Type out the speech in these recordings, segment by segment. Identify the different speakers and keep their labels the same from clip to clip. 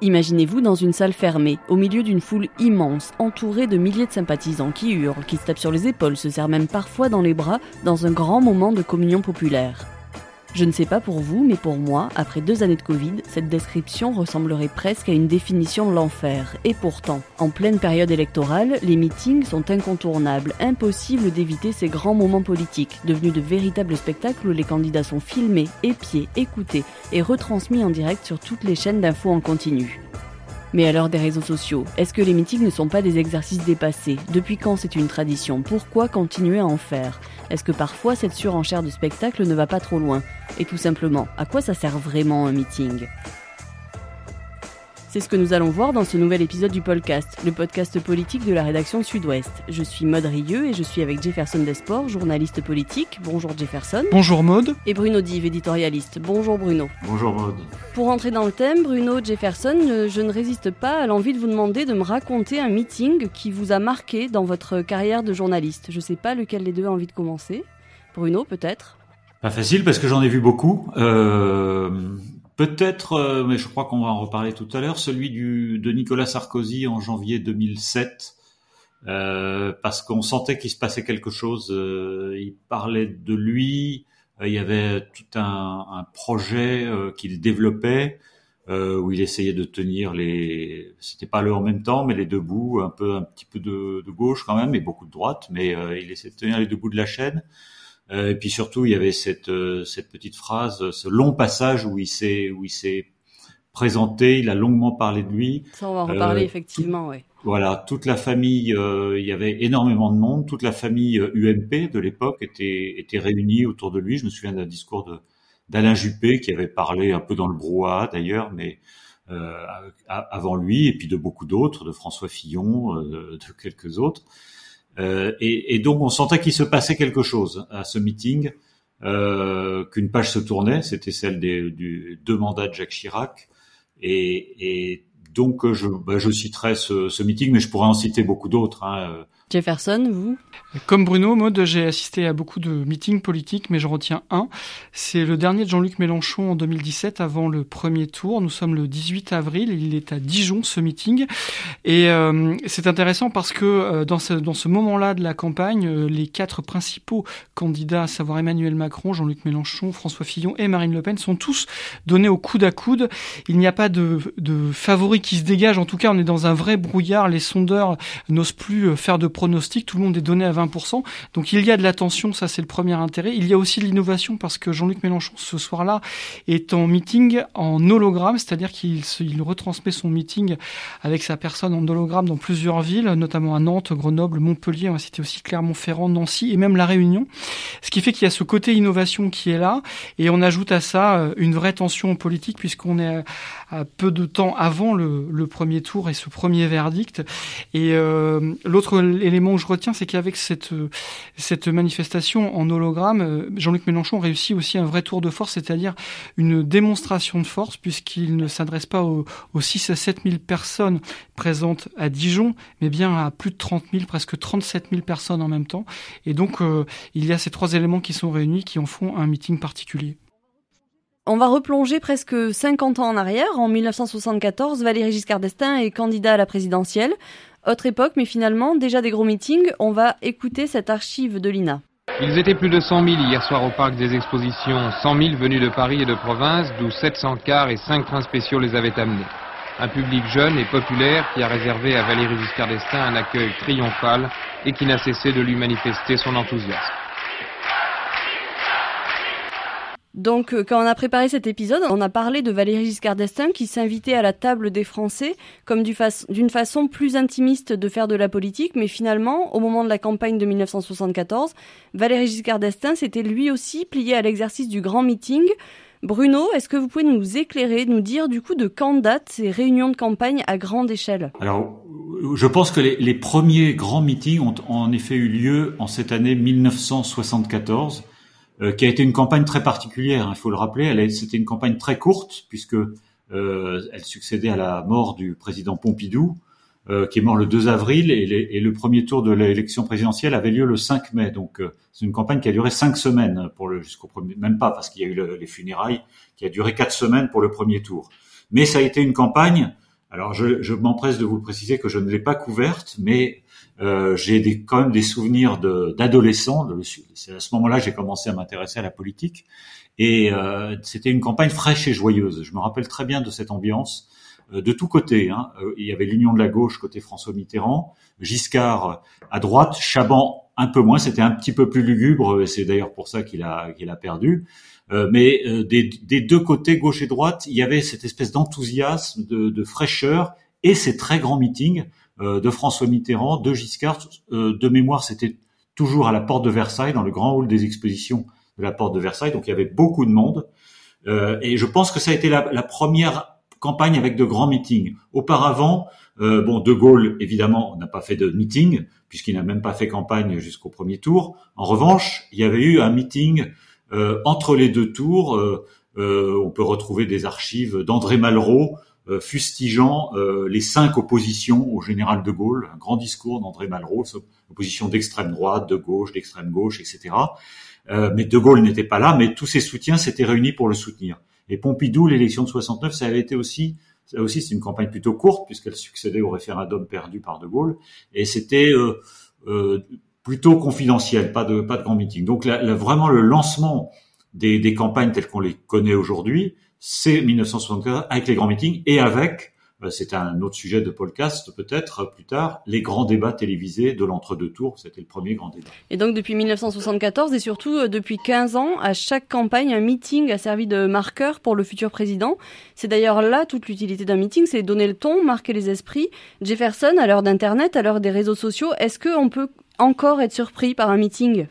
Speaker 1: Imaginez-vous dans une salle fermée, au milieu d'une foule immense, entourée de milliers de sympathisants qui hurlent, qui se tapent sur les épaules, se serrent même parfois dans les bras, dans un grand moment de communion populaire. Je ne sais pas pour vous, mais pour moi, après deux années de Covid, cette description ressemblerait presque à une définition de l'enfer. Et pourtant, en pleine période électorale, les meetings sont incontournables, impossible d'éviter ces grands moments politiques, devenus de véritables spectacles où les candidats sont filmés, épiés, écoutés et retransmis en direct sur toutes les chaînes d'infos en continu. Mais l'heure des réseaux sociaux, est-ce que les meetings ne sont pas des exercices dépassés? Depuis quand c'est une tradition? Pourquoi continuer à en faire? Est-ce que parfois cette surenchère de spectacle ne va pas trop loin? Et tout simplement, à quoi ça sert vraiment un meeting? C'est ce que nous allons voir dans ce nouvel épisode du podcast, le podcast politique de la rédaction Sud-Ouest. Je suis Maud Rieux et je suis avec Jefferson Desports, journaliste politique. Bonjour Jefferson.
Speaker 2: Bonjour Maud.
Speaker 1: Et Bruno Dive, éditorialiste. Bonjour Bruno.
Speaker 3: Bonjour Maud.
Speaker 1: Pour entrer dans le thème, Bruno Jefferson, euh, je ne résiste pas à l'envie de vous demander de me raconter un meeting qui vous a marqué dans votre carrière de journaliste. Je ne sais pas lequel des deux a envie de commencer. Bruno, peut-être?
Speaker 3: Pas facile parce que j'en ai vu beaucoup. Euh, Peut-être, euh, mais je crois qu'on va en reparler tout à l'heure, celui du, de Nicolas Sarkozy en janvier 2007, euh, parce qu'on sentait qu'il se passait quelque chose. Euh, il parlait de lui, il y avait tout un, un projet qu'il développait, où il essayait de tenir les, c'était pas le en même temps, mais les deux bouts, un peu, un petit peu de, de gauche quand même, et beaucoup de droite, mais il essayait de tenir les deux bouts de la chaîne. Euh, et puis surtout, il y avait cette, euh, cette petite phrase, ce long passage où il s'est où il s'est présenté, il a longuement parlé de lui.
Speaker 1: Ça, on va en reparler euh, effectivement, oui.
Speaker 3: Voilà, toute la famille, il y avait énormément de monde, toute la famille UMP de l'époque était était réunie autour de lui. Je me souviens d'un discours de d'Alain Juppé qui avait parlé un peu dans le brouhaha d'ailleurs, mais euh, avant lui, et puis de beaucoup d'autres, de François Fillon, de quelques autres. Euh, et, et, donc on sentait qu'il se passait quelque chose à ce meeting, euh, qu'une page se tournait, c'était celle des du, deux mandats de Jacques Chirac, et, et donc je, bah, je citerai ce, ce, meeting, mais je pourrais en citer beaucoup d'autres. Hein.
Speaker 1: Jefferson, vous
Speaker 2: Comme Bruno, mode, j'ai assisté à beaucoup de meetings politiques, mais je retiens un. C'est le dernier de Jean-Luc Mélenchon en 2017, avant le premier tour. Nous sommes le 18 avril, il est à Dijon, ce meeting. Et euh, c'est intéressant parce que euh, dans ce, dans ce moment-là de la campagne, euh, les quatre principaux candidats, à savoir Emmanuel Macron, Jean-Luc Mélenchon, François Fillon et Marine Le Pen, sont tous donnés au coude à coude. Il n'y a pas de, de favoris qui se dégagent. En tout cas, on est dans un vrai brouillard. Les sondeurs n'osent plus faire de pronostic, tout le monde est donné à 20%. Donc il y a de l'attention, ça c'est le premier intérêt. Il y a aussi de l'innovation parce que Jean-Luc Mélenchon ce soir-là est en meeting en hologramme, c'est-à-dire qu'il il retransmet son meeting avec sa personne en hologramme dans plusieurs villes, notamment à Nantes, Grenoble, Montpellier, on va citer aussi Clermont-Ferrand, Nancy et même La Réunion. Ce qui fait qu'il y a ce côté innovation qui est là et on ajoute à ça euh, une vraie tension politique puisqu'on est à peu de temps avant le, le premier tour et ce premier verdict. Et euh, l'autre élément que je retiens, c'est qu'avec cette, cette manifestation en hologramme, euh, Jean-Luc Mélenchon réussit aussi un vrai tour de force, c'est-à-dire une démonstration de force, puisqu'il ne s'adresse pas aux, 6 à 7 000 personnes présentes à Dijon, mais bien à plus de 30 000, presque 37 000 personnes en même temps. Et donc, euh, il y a ces trois éléments qui sont réunis qui en font un meeting particulier.
Speaker 1: On va replonger presque 50 ans en arrière. En 1974, Valéry Giscard d'Estaing est candidat à la présidentielle. Autre époque, mais finalement, déjà des gros meetings. On va écouter cette archive de l'INA.
Speaker 4: Ils étaient plus de 100 000 hier soir au parc des expositions. 100 000 venus de Paris et de province, d'où 700 cars et 5 trains spéciaux les avaient amenés. Un public jeune et populaire qui a réservé à Valéry Giscard d'Estaing un accueil triomphal et qui n'a cessé de lui manifester son enthousiasme.
Speaker 1: Donc, euh, quand on a préparé cet épisode, on a parlé de Valéry Giscard d'Estaing qui s'invitait à la table des Français comme d'une façon plus intimiste de faire de la politique, mais finalement, au moment de la campagne de 1974, Valéry Giscard d'Estaing s'était lui aussi plié à l'exercice du grand meeting. Bruno, est-ce que vous pouvez nous éclairer, nous dire du coup de quand datent ces réunions de campagne à grande échelle?
Speaker 3: Alors, je pense que les, les premiers grands meetings ont en effet eu lieu en cette année 1974 euh, qui a été une campagne très particulière. Hein, il faut le rappeler. C'était une campagne très courte puisque euh, elle succédait à la mort du président Pompidou, euh, qui est mort le 2 avril, et, et le premier tour de l'élection présidentielle avait lieu le 5 mai. Donc c'est une campagne qui a duré cinq semaines pour le jusqu'au premier, même pas parce qu'il y a eu les funérailles, qui a duré quatre semaines pour le premier tour. Mais ça a été une campagne Alors, je, je m'empresse de vous préciser que je ne l'ai pas couverte, mais euh, j'ai des, quand même des souvenirs d'adolescents. C'est à ce moment-là que j'ai commencé à m'intéresser à la politique, et euh, c'était une campagne fraîche et joyeuse. Je me rappelle très bien de cette ambiance euh, de tous côtés. Hein. Euh, il y avait l'Union de la gauche côté François Mitterrand, Giscard à droite, Chaban un peu moins. C'était un petit peu plus lugubre, et c'est d'ailleurs pour ça qu'il a, qu'il a perdu. Euh, mais euh, des, des, deux côtés, gauche et droite, il y avait cette espèce d'enthousiasme, de, de, fraîcheur et ces très grands meetings de François Mitterrand, de Giscard. de mémoire, c'était toujours à la porte de Versailles, dans le grand hall des expositions de la porte de Versailles. Donc il y avait beaucoup de monde. et je pense que ça a été la, première campagne avec de grands meetings. Auparavant, euh, bon, De Gaulle, évidemment, n'a pas fait de meeting, puisqu'il n'a même pas fait campagne jusqu'au premier tour. En revanche, il y avait eu un meeting euh, entre les deux tours, euh, euh, on peut retrouver des archives d'André Malraux fustigeant les cinq oppositions au général de Gaulle, un grand discours d'André Malraux, opposition d'extrême droite, de gauche, d'extrême gauche, etc. mais de Gaulle n'était pas là, mais tous ses soutiens s'étaient réunis pour le soutenir. Et Pompidou, l'élection de 69, ça avait été aussi ça aussi, c'est une campagne plutôt courte puisqu'elle succédait au référendum perdu par De Gaulle, et c'était euh, euh, plutôt confidentiel, pas de pas de grand meeting. Donc vraiment le lancement des, des campagnes telles qu'on les connaît aujourd'hui, c'est 1974 avec les grands meetings et avec euh, c'est un autre sujet de podcast peut-être plus tard, les grands débats télévisés de l'entre-deux tours, c'était le premier grand débat.
Speaker 1: Et donc depuis 1974 et surtout euh, depuis 15 ans, à chaque campagne, un meeting a servi de marqueur pour le futur président. C'est d'ailleurs là toute l'utilité d'un meeting, c'est donner le ton, marquer les esprits. Jefferson, à l'heure d'Internet, à l'heure des réseaux sociaux, est-ce qu'on peut encore être surpris par un meeting?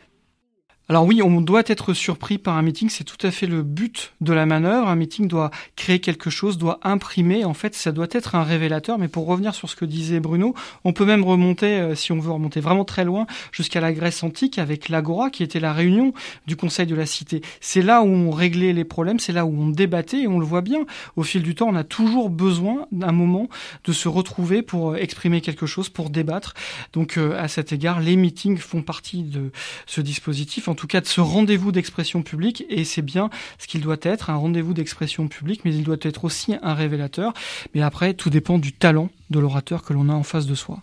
Speaker 2: Alors oui, on doit être surpris par un meeting, c'est tout à fait le but de la manœuvre. Un meeting doit créer quelque chose, doit imprimer. En fait, ça doit être un révélateur. Mais pour revenir sur ce que disait Bruno, on peut même remonter, euh, si on veut remonter vraiment très loin, jusqu'à la Grèce antique avec l'agora, qui était la réunion du Conseil de la Cité. C'est là où on réglait les problèmes, c'est là où on débattait, et on le voit bien. Au fil du temps, on a toujours besoin d'un moment de se retrouver pour euh, exprimer quelque chose, pour débattre. Donc, euh, à cet égard, les meetings font partie de ce dispositif tout cas de ce rendez-vous d'expression publique, et c'est bien ce qu'il doit être, un rendez-vous d'expression publique, mais il doit être aussi un révélateur. Mais après, tout dépend du talent de l'orateur que l'on a en face de soi.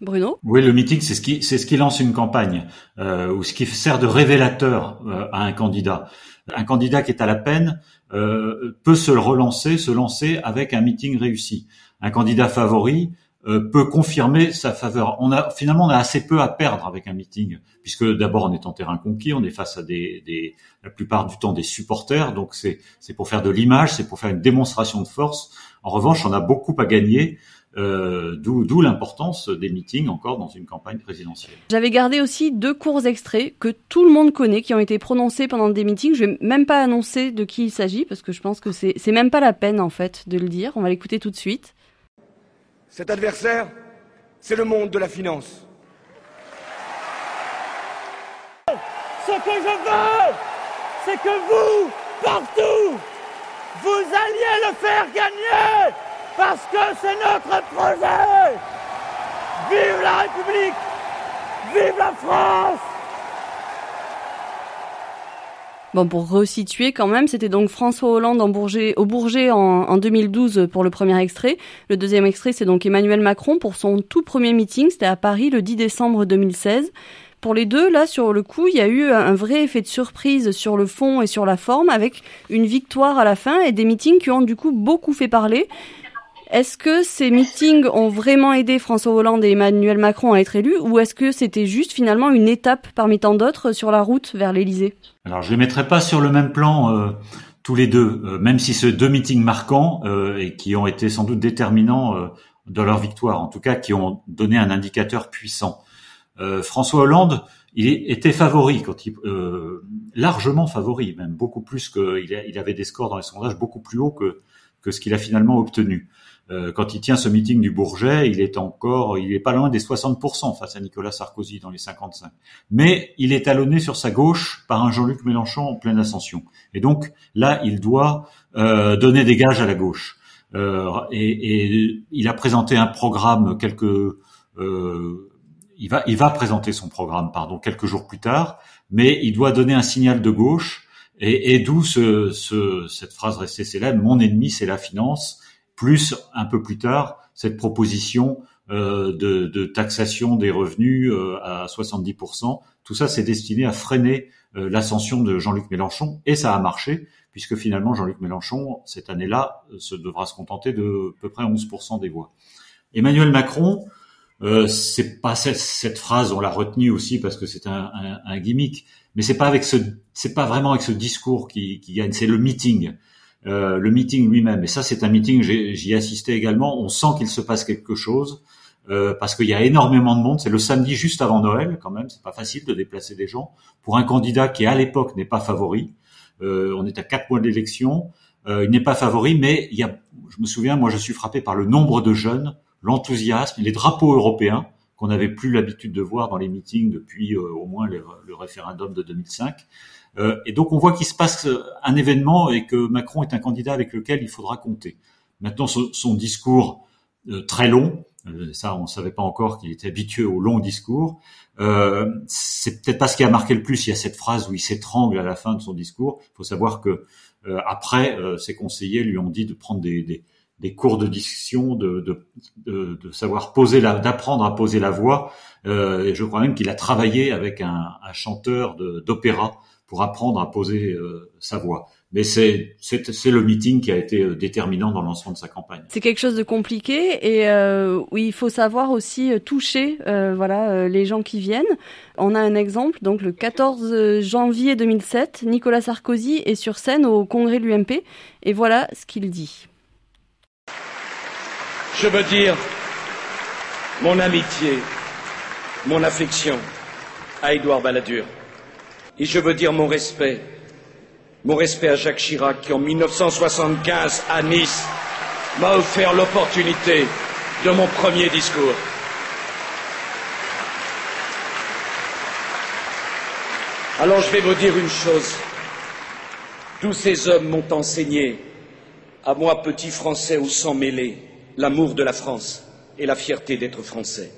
Speaker 1: Bruno?
Speaker 3: Oui, le meeting, c'est ce qui, c'est ce qui lance une campagne, euh, ou ce qui sert de révélateur euh, à un candidat. Un candidat qui est à la peine euh, peut se relancer, se lancer avec un meeting réussi. Un candidat favori euh, peut confirmer sa faveur. On a finalement on a assez peu à perdre avec un meeting, puisque d'abord on est en terrain conquis, on est face à des, des la plupart du temps des supporters, donc c'est c'est pour faire de l'image, c'est pour faire une démonstration de force. En revanche, on a beaucoup à gagner. Euh, D'où l'importance des meetings encore dans une campagne présidentielle.
Speaker 1: J'avais gardé aussi deux courts extraits que tout le monde connaît, qui ont été prononcés pendant des meetings. Je vais même pas annoncer de qui il s'agit parce que je pense que c'est même pas la peine en fait de le dire. On va l'écouter tout de suite.
Speaker 5: Cet adversaire, c'est le monde de la finance.
Speaker 6: Ce que je veux, c'est que vous, partout, vous alliez le faire gagner, parce que c'est notre projet. Vive la République, vive la France
Speaker 1: Bon, pour resituer quand même, c'était donc François Hollande au Bourget en, en, 2012 pour le premier extrait. Le deuxième extrait, c'est donc Emmanuel Macron pour son tout premier meeting. C'était à Paris le 10 décembre 2016. Pour les deux, là, sur le coup, il y a eu un vrai effet de surprise sur le fond et sur la forme, avec une victoire à la fin et des meetings qui ont du coup beaucoup fait parler. Est-ce que ces meetings ont vraiment aidé François Hollande et Emmanuel Macron à être élus ou est-ce que c'était juste finalement une étape parmi tant d'autres sur la route vers l'Élysée?
Speaker 3: Alors je les mettrai pas sur le même plan euh, tous les deux, euh, même si ce deux meetings marquants euh, et qui ont été sans doute déterminants de leur victoire, en tout cas qui ont donné un indicateur puissant. François Hollande, était favori quand il largement favori, même beaucoup plus que il, avait des scores dans les sondages beaucoup plus hauts que ce qu'il a finalement obtenu. Euh, quand il tient ce meeting du Bourget, il est encore, il est pas loin des 60% face à Nicolas Sarkozy dans les 55. Mais il est talonné sur sa gauche par un Jean-Luc Mélenchon en pleine ascension. Et donc là, il doit euh, donner des gages à la gauche. Euh, et, et, il a présenté un programme quelques, euh, il va, il va présenter son programme, pardon, quelques jours plus tard. Mais il doit donner un signal de gauche. Et, et d'où ce, ce, cette phrase restée célèbre "Mon ennemi, c'est la finance." Plus un peu plus tard cette proposition euh, de, de, taxation des revenus euh, à 70%. Tout ça, c'est destiné à freiner euh, l'ascension de Jean-Luc Mélenchon, et ça a marché, puisque finalement Jean-Luc Mélenchon, cette année-là, se devra se contenter de à peu près 11% des voix. Emmanuel Macron, euh, c'est pas cette, cette, phrase, on l'a retenue aussi parce que c'est un, un, un, gimmick, mais c'est pas avec ce, c'est pas vraiment avec ce discours qui, qui gagne, c'est le meeting, euh, le meeting lui-même. Et ça, c'est un meeting, j'y assisté également. On sent qu'il se passe quelque chose euh, parce qu'il y a énormément de monde. C'est le samedi juste avant Noël, quand même. C'est pas facile de déplacer des gens pour un candidat qui à l'époque n'est pas favori. Euh, on est à quatre mois d'élection. Euh, il n'est pas favori, mais il y a, je me souviens, moi, je suis frappé par le nombre de jeunes l'enthousiasme, les drapeaux européens qu'on n'avait plus l'habitude de voir dans les meetings depuis euh, au moins le, référendum de 2005. Euh, et donc on voit qu'il se passe euh, un événement et que Macron est un candidat avec lequel il faudra compter. Maintenant, son, discours très long, ça on ne savait pas encore qu'il était habitué au long discours. Euh, c'est peut-être pas ce qui a marqué le plus. Il y a cette phrase où il s'étrangle à la fin de son discours. Il faut savoir que après, ses conseillers lui ont dit de prendre des, des cours de diction, de, de, savoir poser d'apprendre à poser la voix. Euh, je crois même qu'il a travaillé avec un chanteur d'opéra pour apprendre à poser euh, sa voix. Mais c'est, c'est, c'est le meeting qui a été euh, déterminant dans l'ensemble de sa campagne.
Speaker 1: C'est quelque chose de compliqué et euh, oui, il faut savoir aussi euh, toucher euh, voilà les gens qui viennent. On a un exemple, donc le 14 janvier 2007, Nicolas Sarkozy est sur scène au congrès de l'UMP et voilà ce qu'il dit
Speaker 5: je veux dire mon amitié, mon affection à Édouard Balladur. Et je veux dire mon respect, mon respect à Jacques Chirac qui en 1975 à Nice m'a offert l'opportunité de mon premier discours. Alors je vais vous dire une chose. Tous ces hommes m'ont enseigné, à moi petit Français au sang mêlé, l'amour de la France et la fierté d'être français.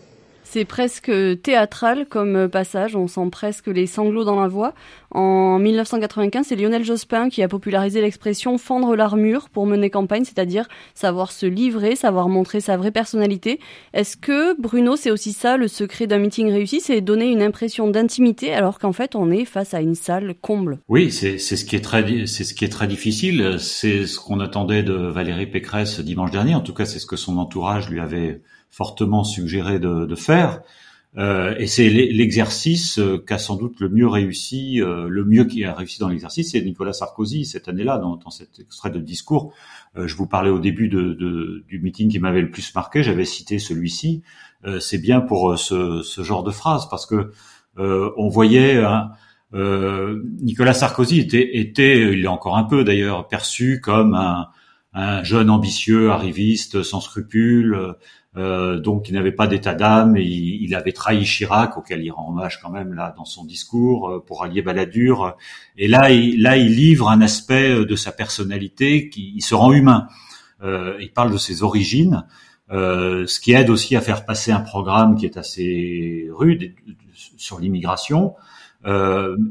Speaker 1: C'est presque théâtral comme passage, on sent presque les sanglots dans la voix. En 1995, c'est Lionel Jospin qui a popularisé l'expression fendre l'armure pour mener campagne, c'est-à-dire savoir se livrer, savoir montrer sa vraie personnalité. Est-ce que, Bruno, c'est aussi ça le secret d'un meeting réussi, c'est donner une impression d'intimité alors qu'en fait on est face à une salle comble
Speaker 3: Oui, c'est ce qui est très ce qui est très difficile. C'est ce qu'on attendait de Valérie Pécresse dimanche dernier. En tout cas, c'est ce que son entourage lui avait fortement suggéré de, de faire. Euh, et c'est l'exercice euh, qu'a sans doute le mieux réussi, euh, le mieux qui a réussi dans l'exercice, c'est Nicolas Sarkozy cette année-là, dans, dans, cet extrait de discours. Euh, je vous parlais au début de, de, du meeting qui m'avait le plus marqué, j'avais cité celui-ci. Euh, c'est bien pour ce, ce, genre de phrase parce que on voyait hein, Nicolas Sarkozy était, était, il est encore un peu d'ailleurs perçu comme un, un jeune ambitieux, arriviste, sans scrupules euh, donc il n'avait pas d'état d'âme, il, il, avait trahi Chirac, auquel il rend hommage quand même là dans son discours euh, pour allier Balladur. Et là, il, là, il livre un aspect euh, de sa personnalité qui il se rend humain. Euh, il parle de ses origines, euh, ce qui aide aussi à faire passer un programme qui est assez rude sur l'immigration.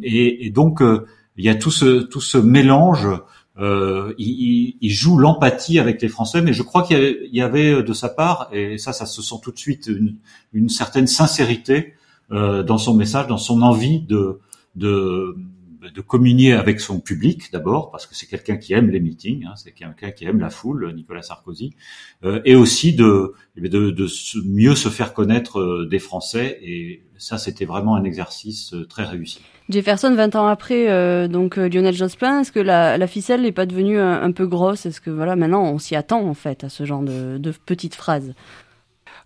Speaker 3: Et, et, donc il y a tout ce tout ce mélange euh, il, il, joue l'empathie avec les Français, mais je crois qu'il y, avait de sa part, et ça, ça se sent tout de suite, une, une certaine sincérité euh, dans son message, dans son envie de, de, de communier avec son public d'abord, parce que c'est quelqu'un qui aime les meetings, hein, c'est quelqu'un qui aime la foule, Nicolas Sarkozy, euh, et aussi de, de, de, mieux se faire connaître euh, des Français, et ça, c'était vraiment un exercice euh, très réussi.
Speaker 1: Jefferson, 20 ans après, euh, donc euh, Lionel Jospin, est-ce que la, la ficelle n'est pas devenue un, peu grosse? Est-ce que voilà, maintenant on s'y attend en fait à ce genre de, de petites phrases?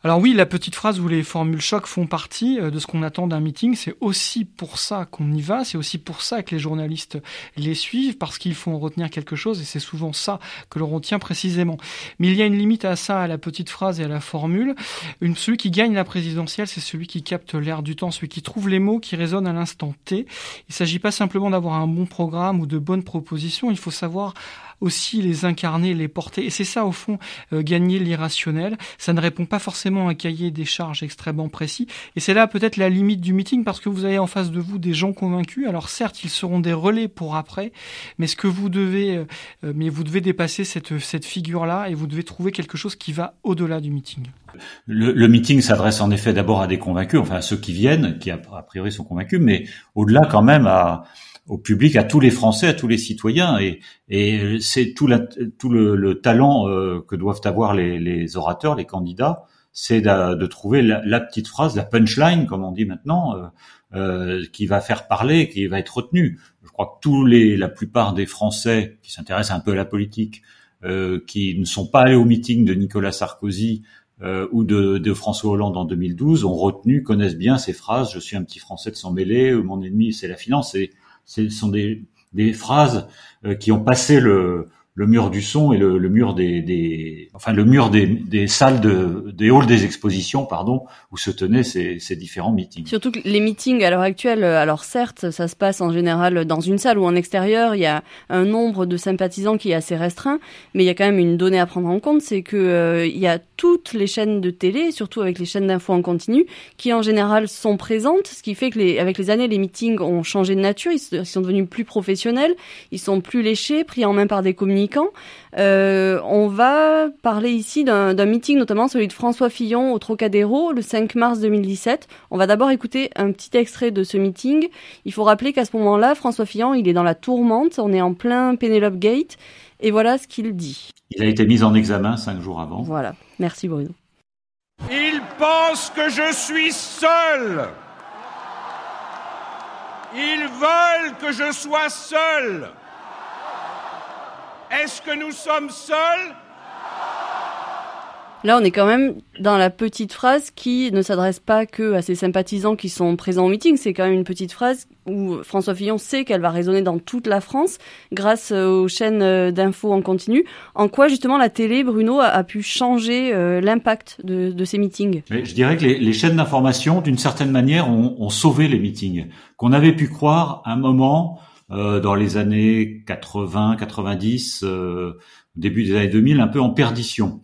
Speaker 2: Alors oui, la petite phrase où les formules choc font partie euh, de ce qu'on attend d'un meeting, c'est aussi pour ça qu'on y va, c'est aussi pour ça que les journalistes les suivent, parce qu'il faut en retenir quelque chose, et c'est souvent ça que l'on retient précisément. Mais il y a une limite à ça, à la petite phrase et à la formule. Une, celui qui gagne la présidentielle, c'est celui qui capte l'air du temps, celui qui trouve les mots qui résonnent à l'instant T. Il ne s'agit pas simplement d'avoir un bon programme ou de bonnes propositions, il faut savoir aussi les incarner, les porter. Et c'est ça, au fond, euh, gagner l'irrationnel. Ça ne répond pas forcément à un cahier des charges extrêmement précis. Et c'est là peut-être la limite du meeting parce que vous avez en face de vous des gens convaincus. Alors certes, ils seront des relais pour après, mais ce que vous devez, euh, euh, mais vous devez dépasser cette, cette figure-là et vous devez trouver quelque chose qui va au-delà du meeting.
Speaker 3: Le, le meeting s'adresse en effet d'abord à des convaincus, enfin à ceux qui viennent, qui a, priori sont convaincus, mais au-delà quand même à, au public, à tous les Français, à tous les citoyens. Et, et c'est tout, la, tout le, le talent euh, que doivent avoir les, les, orateurs, les candidats, c'est de, de, trouver la, la, petite phrase, la punchline, comme on dit maintenant, euh, euh, qui va faire parler, qui va être retenue. Je crois que tous les, la plupart des Français qui s'intéressent un peu à la politique, euh, qui ne sont pas allés au meeting de Nicolas Sarkozy euh, ou de, de, François Hollande en 2012 ont retenu, connaissent bien ces phrases. Je suis un petit Français de s'en mêler, mon ennemi c'est la finance. Et ce sont des, phrases euh, qui ont passé le, le mur du son et le, mur des, enfin le mur des, salles de des halls des expositions pardon où se tenaient ces, différents meetings.
Speaker 1: Surtout que les meetings à l'heure actuelle, alors certes ça se passe en général dans une salle ou en extérieur, il y a un nombre de sympathisants qui est assez restreint, mais il y a quand même une donnée à prendre en compte, c'est que euh, il y a toutes les chaînes de télé, surtout avec les chaînes d'infos en continu, qui en général sont présentes, ce qui fait que les, avec les années les meetings ont changé de nature, ils sont devenus plus professionnels, ils sont plus léchés, pris en main par des communicants euh, on va parler ici d'un meeting, notamment celui de François Fillon au Trocadéro le 5 mars 2017. On va d'abord écouter un petit extrait de ce meeting. Il faut rappeler qu'à ce moment-là, François Fillon, il est dans la tourmente, on est en plein Penelope Gate, et voilà ce qu'il dit.
Speaker 3: Il a été mis en examen cinq jours avant.
Speaker 1: Voilà, merci Bruno.
Speaker 7: Il pense que je suis seul. Ils veulent que je sois seul. Est-ce que nous sommes seuls?
Speaker 1: Là, on est quand même dans la petite phrase qui ne s'adresse pas que à ces sympathisants qui sont présents au meeting. C'est quand même une petite phrase où François Fillon sait qu'elle va résonner dans toute la France grâce euh, aux chaînes euh, d'infos en continu. En quoi, justement, la télé, Bruno, a, pu changer euh, l'impact de, ces meetings?
Speaker 3: Je dirais que les, chaînes d'information, d'une certaine manière, ont, ont, sauvé les meetings. Qu'on avait pu croire un moment euh, dans les années 80, 90, euh, début des années 2000, un peu en perdition.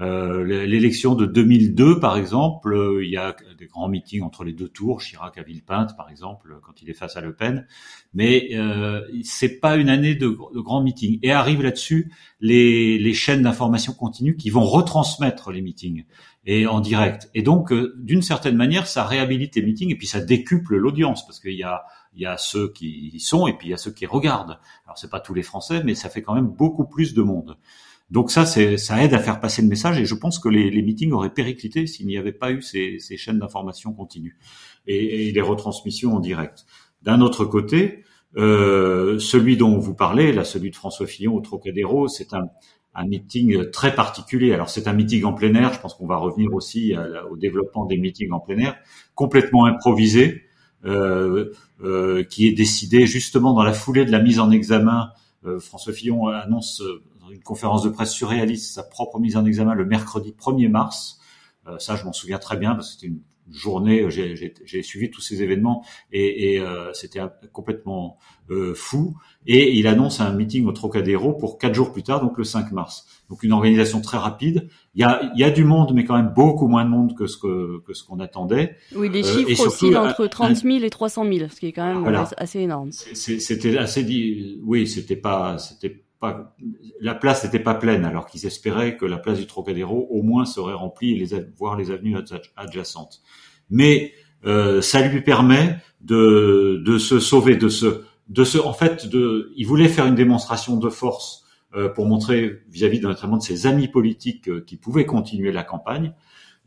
Speaker 3: Euh, l'élection de 2002, par exemple, euh, il y a des grands meetings entre les deux tours, Chirac à Villepinte, par exemple, quand il est face à Le Pen, mais euh, c'est pas une année de, de grands meetings. Et arrivent là-dessus les, les chaînes d'information continue qui vont retransmettre les meetings et en direct. Et donc, d'une certaine manière, ça réhabilite les meetings et puis ça décuple l'audience parce qu'il y a il y a ceux qui y sont et puis il y a ceux qui regardent. Alors c'est pas tous les Français, mais ça fait quand même beaucoup plus de monde. Donc ça, ça aide à faire passer le message et je pense que les, meetings auraient périclité s'il n'y avait pas eu ces, chaînes d'information continues et, les retransmissions en direct. D'un autre côté, euh, celui dont vous parlez, là, celui de François Fillon au Trocadéro, c'est un, meeting très particulier. Alors c'est un meeting en plein air, je pense qu'on va revenir aussi au développement des meetings en plein air, complètement improvisé, qui est décidé justement dans la foulée de la mise en examen. Euh, François Fillon annonce dans une conférence de presse surréaliste sa propre mise en examen le mercredi 1er mars. ça, je m'en souviens très bien parce que c'était une journée, j'ai suivi tous ces événements et, et euh, c'était complètement euh, fou. Et il annonce un meeting au Trocadéro pour quatre jours plus tard, donc le 5 mars. Donc une organisation très rapide. Il y a, il y a du monde, mais quand même beaucoup moins de monde que ce que, que ce qu'on attendait.
Speaker 1: Oui, les euh, chiffres oscillent entre 30 000 et 300 000, ce qui est quand même assez énorme.
Speaker 3: C'était assez dit. Oui, c'était pas, c'était la place n'était pas pleine, alors qu'ils espéraient que la place du Trocadéro au moins serait remplie, les, voire les avenues adjacentes. Mais euh, ça lui permet de, de se sauver, de se, de se, en fait, de, il voulait faire une démonstration de force euh, pour montrer vis-à-vis notamment de ses amis politiques euh, qui pouvaient continuer la campagne,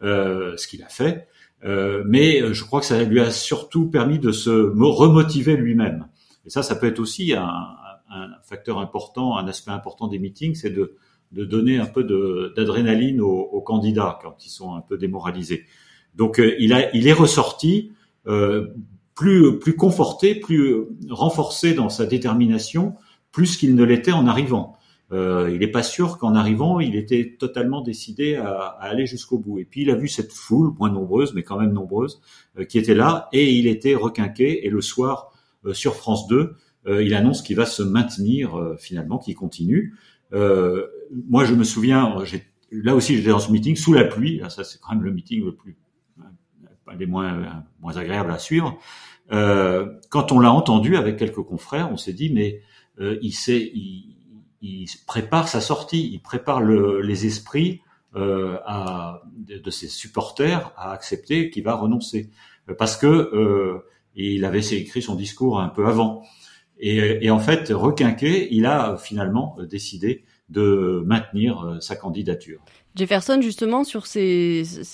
Speaker 3: euh, ce qu'il a fait. Euh, mais je crois que ça lui a surtout permis de se remotiver lui-même. Et ça, ça peut être aussi un, un facteur important, un aspect important des meetings, c'est de, de, donner un peu d'adrénaline aux, aux, candidats quand ils sont un peu démoralisés. Donc euh, il, a, il est ressorti euh, plus, plus conforté, plus renforcé dans sa détermination, plus qu'il ne l'était en arrivant. Euh, il n'est pas sûr qu'en arrivant, il était totalement décidé à, à aller jusqu'au bout. Et puis il a vu cette foule, moins nombreuse, mais quand même nombreuse, qui était là, et il était requinqué. Et le soir, sur France 2, il annonce qu'il va se maintenir finalement, qu'il continue. moi, je me souviens, là aussi, j'étais dans ce meeting sous la pluie. ça, c'est quand même le meeting le plus, des moins, moins agréable à suivre. quand on l'a entendu avec quelques confrères, on s'est dit, mais il, sait, il, il, prépare sa sortie, il prépare le, les esprits euh, à, de, ses supporters à accepter qu'il va renoncer, parce que euh, il avait écrit son discours un peu avant. Et, et, en fait, requinqué, il a finalement décidé de maintenir euh, sa candidature.
Speaker 1: Jefferson, justement, sur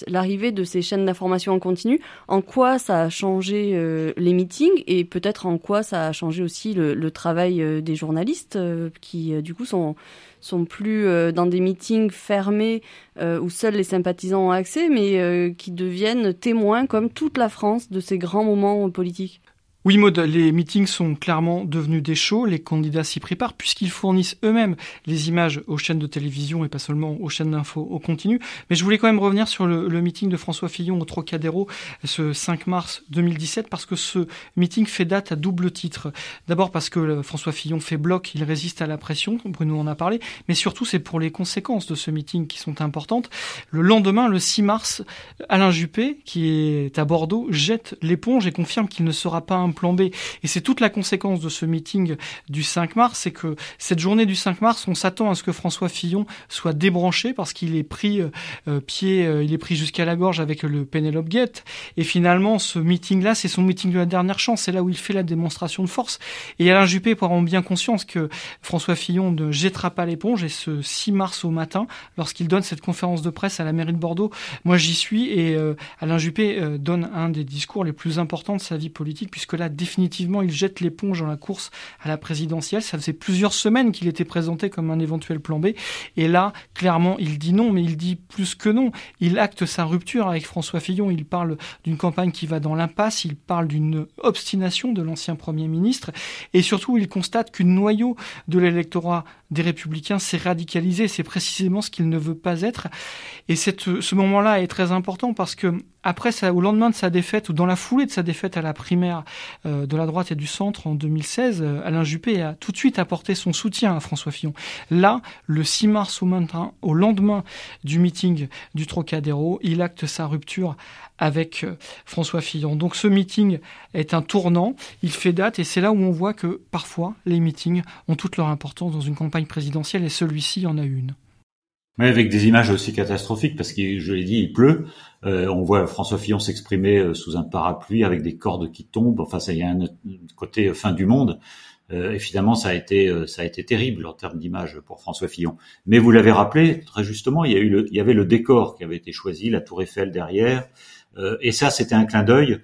Speaker 1: l'arrivée de ces chaînes d'information en continu, en quoi ça a changé euh, les meetings et peut-être en quoi ça a changé aussi le, travail euh, des journalistes qui, du coup, sont, sont plus dans des meetings fermés où seuls les sympathisants ont accès, mais qui deviennent témoins, comme toute la France, de ces grands moments politiques?
Speaker 2: Oui, Maud, les meetings sont clairement devenus des shows. Les candidats s'y préparent puisqu'ils fournissent eux-mêmes les images aux chaînes de télévision et pas seulement aux chaînes d'infos au continu. Mais je voulais quand même revenir sur le, meeting de François Fillon au Trocadéro ce 5 mars 2017 parce que ce meeting fait date à double titre. D'abord parce que François Fillon fait bloc, il résiste à la pression, Bruno en a parlé, mais surtout c'est pour les conséquences de ce meeting qui sont importantes. Le lendemain, le 6 mars, Alain Juppé, qui est à Bordeaux, jette l'éponge et confirme qu'il ne sera pas un plan B. Et c'est toute la conséquence de ce meeting du 5 mars, c'est que cette journée du 5 mars, on s'attend à ce que François Fillon soit débranché parce qu'il est pris euh, euh, pied, euh, il est pris jusqu'à la gorge avec le Penelope Gate. Et finalement, ce meeting-là, c'est son meeting de la dernière chance. C'est là où il fait la démonstration de force. Et Alain Juppé prend bien conscience que François Fillon ne jettera pas l'éponge. Et ce 6 mars au matin, lorsqu'il donne cette conférence de presse à la mairie de Bordeaux, moi j'y suis et Alain Juppé donne un des discours les plus importants de sa vie politique puisque là, définitivement, il jette l'éponge dans la course à la présidentielle. Ça faisait plusieurs semaines qu'il était présenté comme un éventuel plan B. Et là, clairement, il dit non, mais il dit plus que non. Il acte sa rupture avec François Fillon. Il parle d'une campagne qui va dans l'impasse. Il parle d'une obstination de l'ancien Premier ministre. Et surtout, il constate qu'une noyau de l'électorat des républicains s'est radicalisé. C'est précisément ce qu'il ne veut pas être. Et cette, ce moment-là est très important parce que après au lendemain de sa défaite ou dans la foulée de sa défaite à la primaire euh, de la droite et du centre en 2016, euh, Alain Juppé a tout de suite apporté son soutien à François Fillon. Là, le 6 mars au, matin, au lendemain du meeting du Trocadéro, il acte sa rupture avec euh, François Fillon. Donc ce meeting est un tournant, il fait date et c'est là où on voit que parfois les meetings ont toute leur importance dans une campagne présidentielle et celui-ci en a une.
Speaker 3: Mais avec des images aussi catastrophiques parce que je l'ai dit, il pleut. Euh, on voit François Fillon s'exprimer euh, sous un parapluie avec des cordes qui tombent. Enfin, ça y a un côté fin du monde. Euh, évidemment, ça a été ça a été terrible en termes d'image pour François Fillon. Mais vous l'avez rappelé très justement, il y avait le décor qui avait été choisi, la Tour Eiffel derrière, euh, et ça, c'était un clin d'œil euh,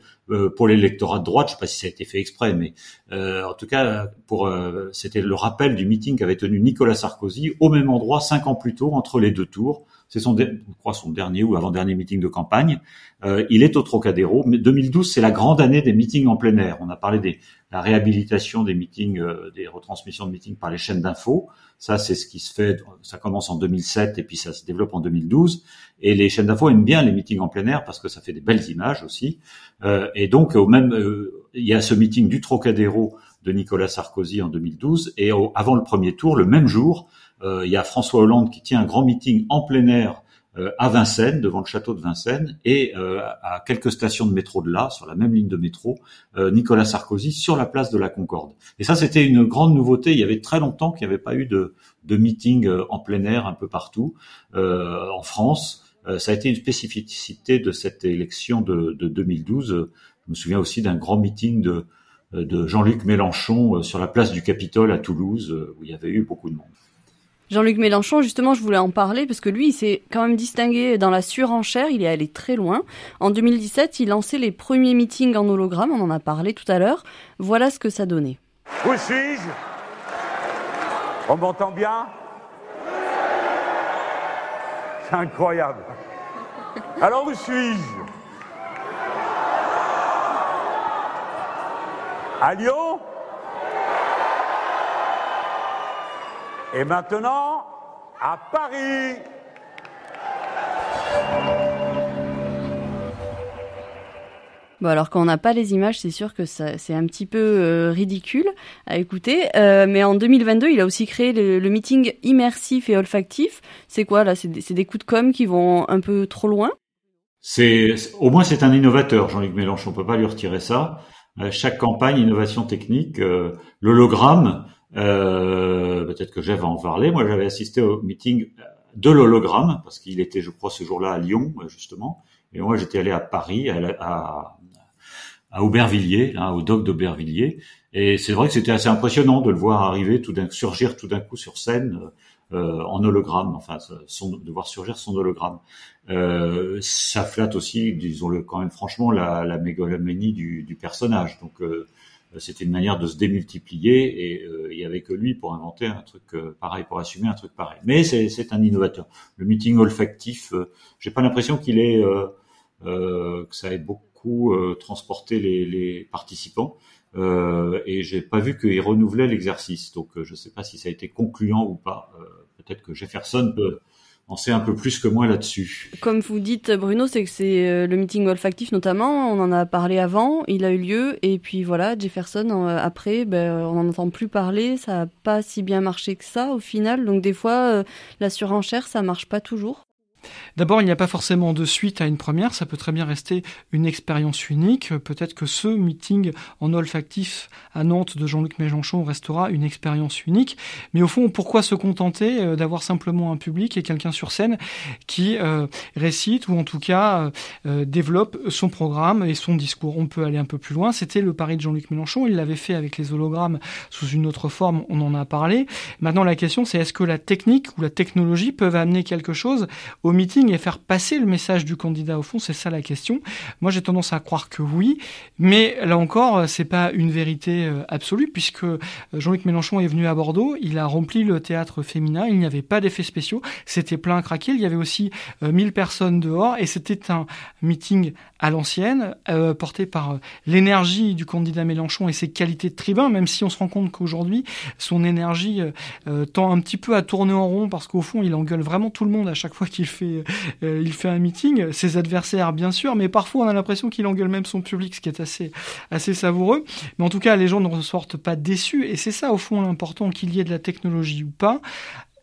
Speaker 3: pour l'électorat de droite. Je ne sais pas si ça a été fait exprès, mais euh, en tout cas, pour c'était le rappel du meeting qu'avait tenu Nicolas Sarkozy au même endroit cinq ans plus tôt entre les deux tours. C'est son, je crois, son dernier ou avant-dernier meeting de campagne. il est au Trocadéro. Mais 2012, c'est la grande année des meetings en plein air. On a parlé des la réhabilitation des meetings, des retransmissions de meetings par les chaînes d'infos. Ça, c'est ce qui se fait. Ça commence en 2007 et puis ça se développe en 2012. Et les chaînes d'infos aiment bien les meetings en plein air parce que ça fait des belles images aussi. Euh, et donc, au même, euh, il y a ce meeting du Trocadéro de Nicolas Sarkozy en 2012. Et avant le premier tour, le même jour, euh, il y a François Hollande qui tient un grand meeting en plein air euh, à Vincennes, devant le château de Vincennes, et euh, à quelques stations de métro de là, sur la même ligne de métro, euh, Nicolas Sarkozy sur la place de la Concorde. Et ça, c'était une grande nouveauté. Il y avait très longtemps qu'il n'y avait pas eu de, de meeting en plein air un peu partout en France. Ça a été une spécificité de cette élection de, de 2012. Je me souviens aussi d'un grand meeting de, de Jean-Luc Mélenchon sur la place du Capitole à Toulouse, où il y avait eu beaucoup de monde.
Speaker 1: Jean-Luc Mélenchon, justement, je voulais en parler parce que lui, il s'est quand même distingué dans la surenchère, il est allé très loin. En 2017, il lançait les premiers meetings en hologramme, on en a parlé tout à l'heure. Voilà ce que ça donnait.
Speaker 8: Où suis-je? On m'entend bien? C'est incroyable. Alors où suis-je? À Lyon? Et maintenant, à Paris.
Speaker 1: Bon alors quand on n'a pas les images, c'est sûr que c'est un petit peu euh, ridicule à écouter. Euh, mais en 2022, il a aussi créé le, meeting immersif et olfactif. C'est quoi là? C'est des, coups de com qui vont un peu trop loin?
Speaker 3: C'est au moins c'est un innovateur, Jean-Luc Mélenchon. On peut pas lui retirer ça. Euh, chaque campagne, innovation technique, l'hologramme. Peut-être que va en parler. Moi, j'avais assisté au meeting de l'hologramme parce qu'il était, je crois, ce jour-là à Lyon justement. Et moi, j'étais allé à Paris, à, à, à Aubervilliers, hein, au doc d'Aubervilliers. Et c'est vrai que c'était assez impressionnant de le voir arriver, tout d'un surgir tout d'un coup sur scène euh, en hologramme, enfin, son, de voir surgir son hologramme. Euh, ça flatte aussi, disons-le quand même franchement, la, la mégalomanie du, du personnage. Donc euh, c'était une manière de se démultiplier et euh, il y avait que lui pour inventer un truc euh, pareil, pour assumer un truc pareil. Mais c'est un innovateur. Le meeting olfactif, j'ai pas l'impression qu'il est que ça ait beaucoup euh, transporter les, participants. Euh, et j'ai pas vu qu'il renouvelait l'exercice. Donc euh, je sais pas si ça a été concluant ou pas. Euh, peut-être que Jefferson peut en sait un peu plus que moi là-dessus.
Speaker 1: Comme vous dites, Bruno, c'est que c'est le meeting olfactif notamment. On en a parlé avant, il a eu lieu, et puis voilà, Jefferson après, ben, on n'en entend plus parler. Ça n'a pas si bien marché que ça au final. Donc des fois, la surenchère, ça marche pas toujours.
Speaker 2: D'abord, il n'y a pas forcément de suite à une première, ça peut très bien rester une expérience unique. Peut-être que ce meeting en olfactif à Nantes de Jean-Luc Mélenchon restera une expérience unique. Mais au fond, pourquoi se contenter euh, d'avoir simplement un public et quelqu'un sur scène qui euh, récite ou en tout cas euh, développe son programme et son discours? On peut aller un peu plus loin. C'était le pari de Jean-Luc Mélenchon. Il l'avait fait avec les hologrammes sous une autre forme. On en a parlé. Maintenant, la question, c'est est-ce que la technique ou la technologie peuvent amener quelque chose au meeting et faire passer le message du candidat au fond C'est ça la question. Moi, j'ai tendance à croire que oui, mais là encore, c'est pas une vérité euh, absolue puisque euh, Jean-Luc Mélenchon est venu à Bordeaux, il a rempli le théâtre féminin, il n'y avait pas d'effets spéciaux, c'était plein à craquer, il y avait aussi 1000 euh, personnes dehors et c'était un meeting à l'ancienne, porté par l'énergie du candidat Mélenchon et ses qualités de tribun, même si on se rend compte qu'aujourd'hui, son énergie tend un petit peu à tourner en rond parce qu'au fond, il engueule vraiment tout le monde à chaque fois qu'il fait euh, il fait un meeting, ses adversaires bien sûr, mais parfois on a l'impression qu'il engueule même son public, ce qui est assez, assez savoureux. Mais en tout cas, les gens ne ressortent pas déçus, et c'est ça au fond l'important, qu'il y ait de la technologie ou pas.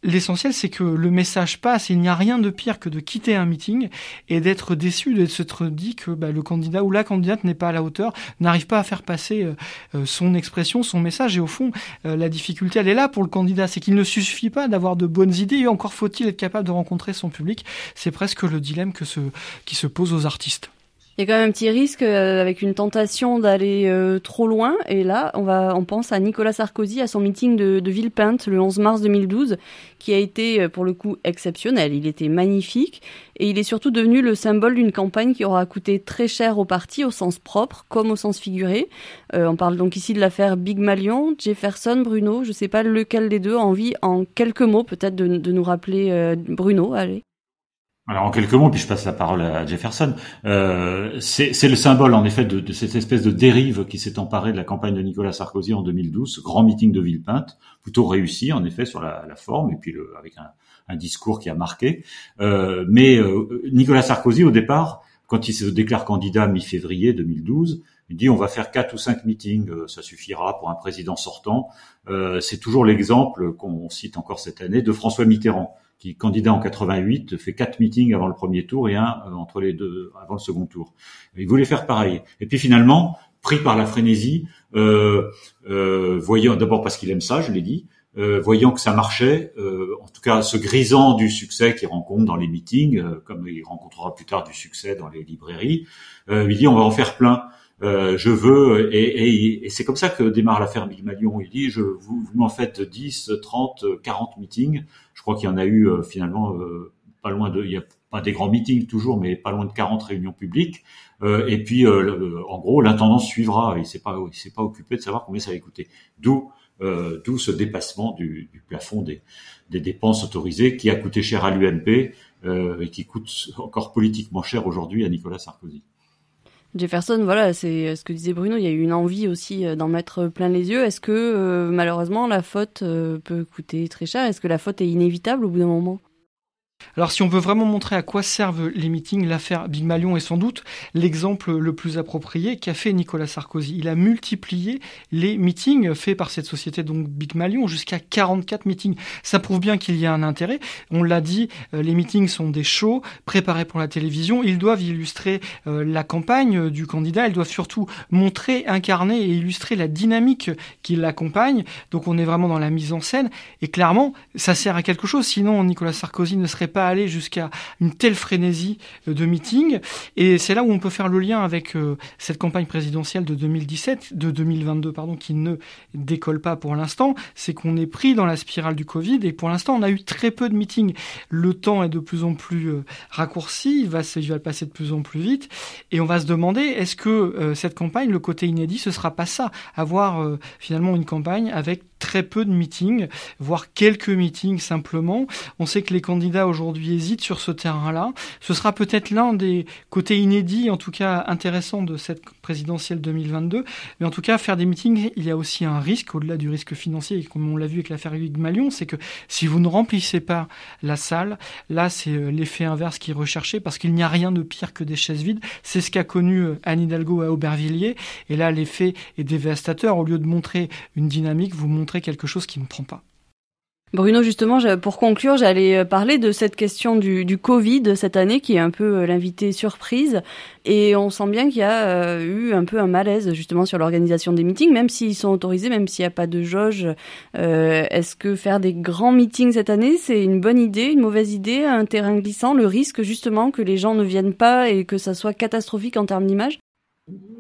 Speaker 2: L'essentiel, c'est que le message passe. Il n'y a rien de pire que de quitter un meeting et d'être déçu, de s'être dit que bah, le candidat ou la candidate n'est pas à la hauteur, n'arrive pas à faire passer euh, euh, son expression, son message. Et au fond, euh, la difficulté, elle est là pour le candidat. C'est qu'il ne suffit pas d'avoir de bonnes idées. Et encore faut-il être capable de rencontrer son public. C'est presque le dilemme qui se pose aux artistes.
Speaker 1: Il y a quand même un petit risque euh, avec une tentation d'aller euh, trop loin. Et là, on va, on pense à Nicolas Sarkozy à son meeting de, de Villepinte le 11 mars 2012, qui a été euh, pour le coup exceptionnel. Il était magnifique et il est surtout devenu le symbole d'une campagne qui aura coûté très cher au parti au sens propre comme au sens figuré. on parle donc ici de l'affaire Big Malion, Jefferson, Bruno. Je ne sais pas lequel des deux a envie en quelques mots peut-être de, de nous rappeler Bruno. Allez.
Speaker 3: Alors en quelques mots, puis je passe la parole à Jefferson. Euh, c'est le symbole en effet de, cette espèce de dérive qui s'est emparée de la campagne de Nicolas Sarkozy en 2012, grand meeting de Villepinte, plutôt réussi en effet sur la, forme et puis le, avec un, un, discours qui a marqué. Euh, mais euh, Nicolas Sarkozy au départ, quand il se déclare candidat mi-février 2012, il dit on va faire quatre ou cinq meetings, euh, ça suffira pour un président sortant. Euh, c'est toujours l'exemple qu'on cite encore cette année de François Mitterrand qui candidat en 88 fait quatre meetings avant le premier tour et un euh, entre les deux avant le second tour. Il voulait faire pareil. Et puis finalement, pris par la frénésie, euh, euh, voyant d'abord parce qu'il aime ça, je l'ai dit, euh, voyant que ça marchait, euh, en tout cas se grisant du succès qu'il rencontre dans les meetings, euh, comme il rencontrera plus tard du succès dans les librairies, il dit on va en faire plein. Euh, je veux, et, et, c'est comme ça que démarre l'affaire Big Malion. Il dit, je, vous, vous m'en faites 10, 30, 40 meetings. Je crois qu'il y en a eu euh, finalement euh, pas loin de, il y a pas des grands meetings toujours, mais pas loin de 40 réunions publiques. et puis, en gros, l'intendance suivra. Il s'est pas, il s'est pas occupé de savoir combien ça va coûter. D'où d'où ce dépassement du, du plafond des, des, dépenses autorisées qui a coûté cher à l'UMP euh, et qui coûte encore politiquement cher aujourd'hui à Nicolas Sarkozy.
Speaker 1: Jefferson, voilà, c'est euh, ce que disait Bruno, il y a eu une envie aussi euh, d'en mettre plein les yeux. Est-ce que euh, malheureusement la faute peut coûter très cher? Est-ce que la faute est inévitable au bout d'un moment?
Speaker 2: Alors si on veut vraiment montrer à quoi servent les meetings, l'affaire Big Malion est sans doute l'exemple le plus approprié qu'a fait Nicolas Sarkozy. Il a multiplié les meetings faits par cette société, donc Big Malion, jusqu'à 44 meetings. Ça prouve bien qu'il y a un intérêt. On l'a dit, euh, les meetings sont des shows préparés pour la télévision. Ils doivent illustrer euh, la campagne du candidat. Ils doivent surtout montrer, incarner et illustrer la dynamique qui l'accompagne. Donc on est vraiment dans la mise en scène. Et clairement, ça sert à quelque chose. Sinon, Nicolas Sarkozy ne serait pas aller jusqu'à une telle frénésie euh, de meeting. Et c'est là où on peut faire le lien avec euh, cette campagne présidentielle de 2017, de 2022, pardon, qui ne décolle pas pour l'instant. C'est qu'on est pris dans la spirale du Covid et pour l'instant, on a eu très peu de meetings. Le temps est de plus en plus euh, raccourci, il va, il va passer de plus en plus vite. Et on va se demander, est-ce que cette campagne, le côté inédit, ce sera pas ça, avoir finalement une campagne avec très peu de meetings, voire quelques meetings simplement. On sait que les candidats aujourd'hui hésitent sur ce terrain-là. Ce sera peut-être l'un des côtés inédits, en tout cas intéressants de cette présidentielle 2022. Mais en tout cas, faire des meetings, il y a aussi un risque, au-delà du risque financier, comme on l'a vu avec l'affaire Hugues Malion, c'est que si vous ne remplissez pas la salle, là, c'est euh, l'effet inverse qui est recherché, parce qu'il n'y a rien de pire que des chaises vides. C'est ce qu'a connu euh, Anne Hidalgo à Aubervilliers. Et là, l'effet est dévastateur. Au lieu de montrer une dynamique, vous montrez quelque chose qui ne prend pas.
Speaker 1: Bruno, justement, pour conclure, j'allais euh, parler de cette question du, Covid cette année, qui est un peu euh, l'invité surprise. Et on sent bien qu'il y a euh, eu un peu un malaise, justement, sur l'organisation des meetings, même s'ils sont autorisés, même s'il n'y a pas de jauge. Est-ce que faire des grands meetings cette année, c'est une bonne idée, une mauvaise idée, un terrain glissant, le risque, justement, que les gens ne viennent pas et que ça soit catastrophique en termes d'image?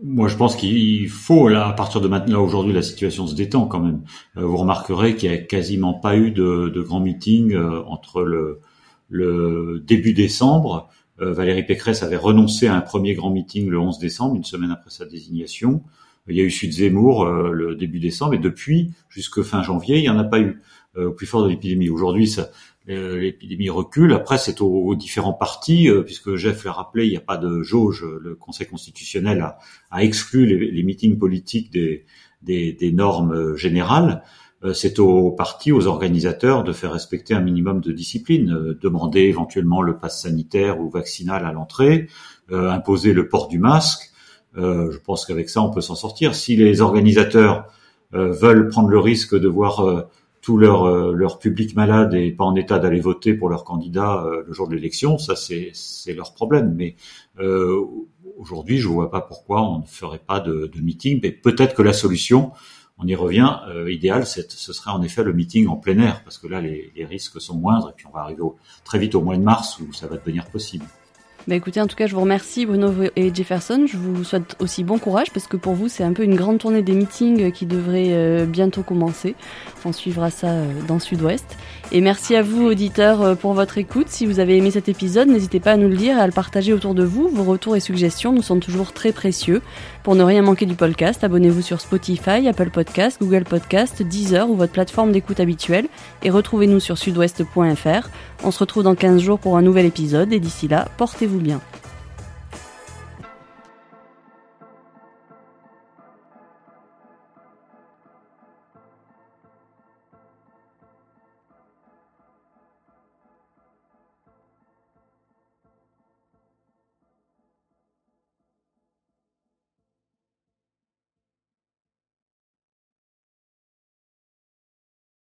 Speaker 3: Moi, je pense qu'il faut, là, à partir de maintenant, aujourd'hui, la situation se détend quand même. Euh, vous remarquerez qu'il n'y a quasiment pas eu de, de grands meetings euh, entre le, le, début décembre. Euh, Valérie Pécresse avait renoncé à un premier grand meeting le 11 décembre, une semaine après sa désignation. Il y a eu Sud Zemmour le début décembre, et depuis, jusque fin janvier, il n'y en a pas eu. au plus fort de l'épidémie. Aujourd'hui, ça, l'épidémie recule. Après, c'est aux, différents partis, euh, puisque Jeff l'a rappelé, il n'y a pas de jauge. Le Conseil constitutionnel a, exclu les, les, meetings politiques des, des, des normes générales. Euh, c'est aux partis, aux organisateurs de faire respecter un minimum de discipline, demander éventuellement le pass sanitaire ou vaccinal à l'entrée, imposer le port du masque. je pense qu'avec ça, on peut s'en sortir. Si les organisateurs veulent prendre le risque de voir tout leur, euh, leur public malade et pas en état d'aller voter pour leur candidat euh, le jour de l'élection, ça c'est, leur problème. Mais euh, aujourd'hui, je vois pas pourquoi on ne ferait pas de, meeting. Mais peut-être que la solution, on y revient, euh, idéal, ce serait en effet le meeting en plein air, parce que là, les, les risques sont moindres, et puis on va arriver très vite au mois de mars où ça va devenir possible.
Speaker 1: Bah écoutez, en tout cas, je vous remercie Bruno et Jefferson. Je vous souhaite aussi bon courage parce que pour vous, c'est un peu une grande tournée des meetings qui devrait euh, bientôt commencer. On suivra ça euh, dans Sud-Ouest. Et merci à vous, auditeurs, euh, pour votre écoute. Si vous avez aimé cet épisode, n'hésitez pas à nous le dire et à le partager autour de vous. Vos retours et suggestions nous sont toujours très précieux. Pour ne rien manquer du podcast, abonnez-vous sur Spotify, Apple Podcast, Google Podcast, Deezer ou votre plateforme d'écoute habituelle et retrouvez-nous sur sudouest.fr. On se retrouve dans 15 jours pour un nouvel épisode et d'ici là, portez-vous bien.